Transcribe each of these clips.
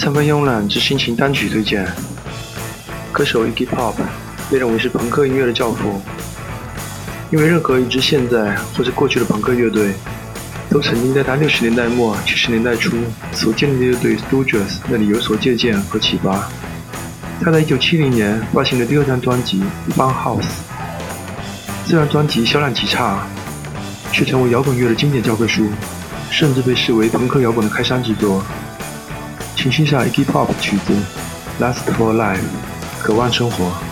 三分慵懒之心情单曲推荐。歌手 Iggy Pop 被认为是朋克音乐的教父，因为任何一支现在或者过去的朋克乐队，都曾经在他六十年代末七十年代初所建立的乐队 Stooges 那里有所借鉴和启发。他在一九七零年发行的第二张专辑《Fun House》，这张专辑销量极差，却成为摇滚乐的经典教科书，甚至被视为朋克摇滚的开山之作。请欣赏 Iggy Pop 曲子《Last for Life》，渴望生活。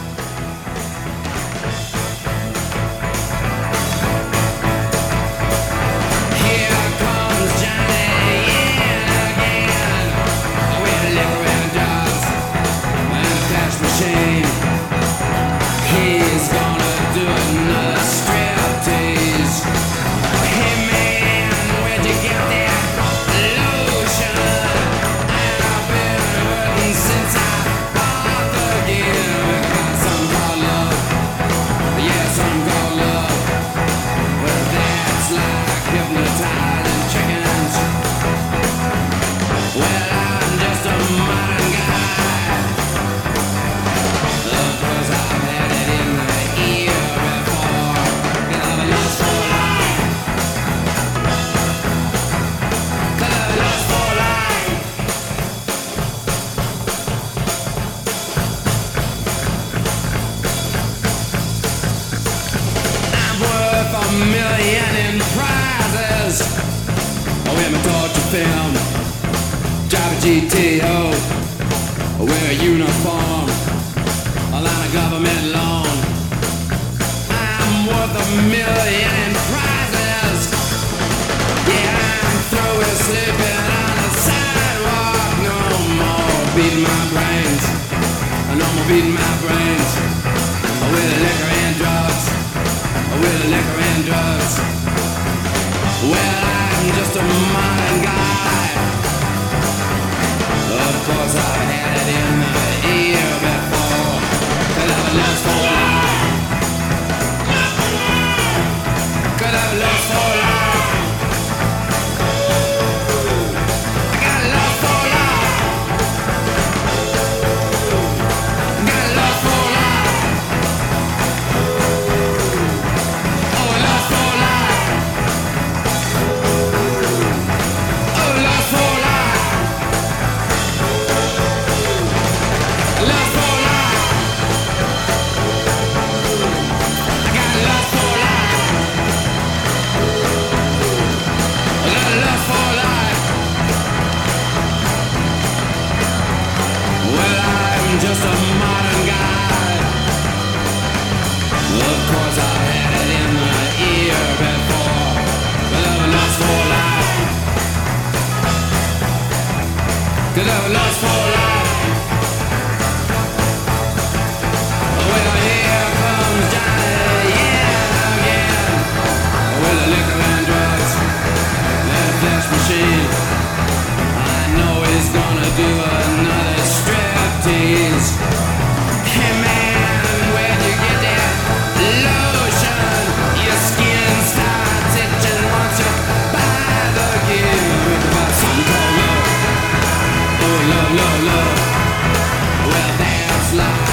Million in prizes. Oh, in my torture film, drive a GTO, wear a uniform, a line of government loan. I'm worth a million in prizes. Yeah, I'm through with sleeping on the sidewalk. No more beating my brains. No more beating my brains a modern guy. Of course, I had it in my Love and lust for life. love. Well, that's life.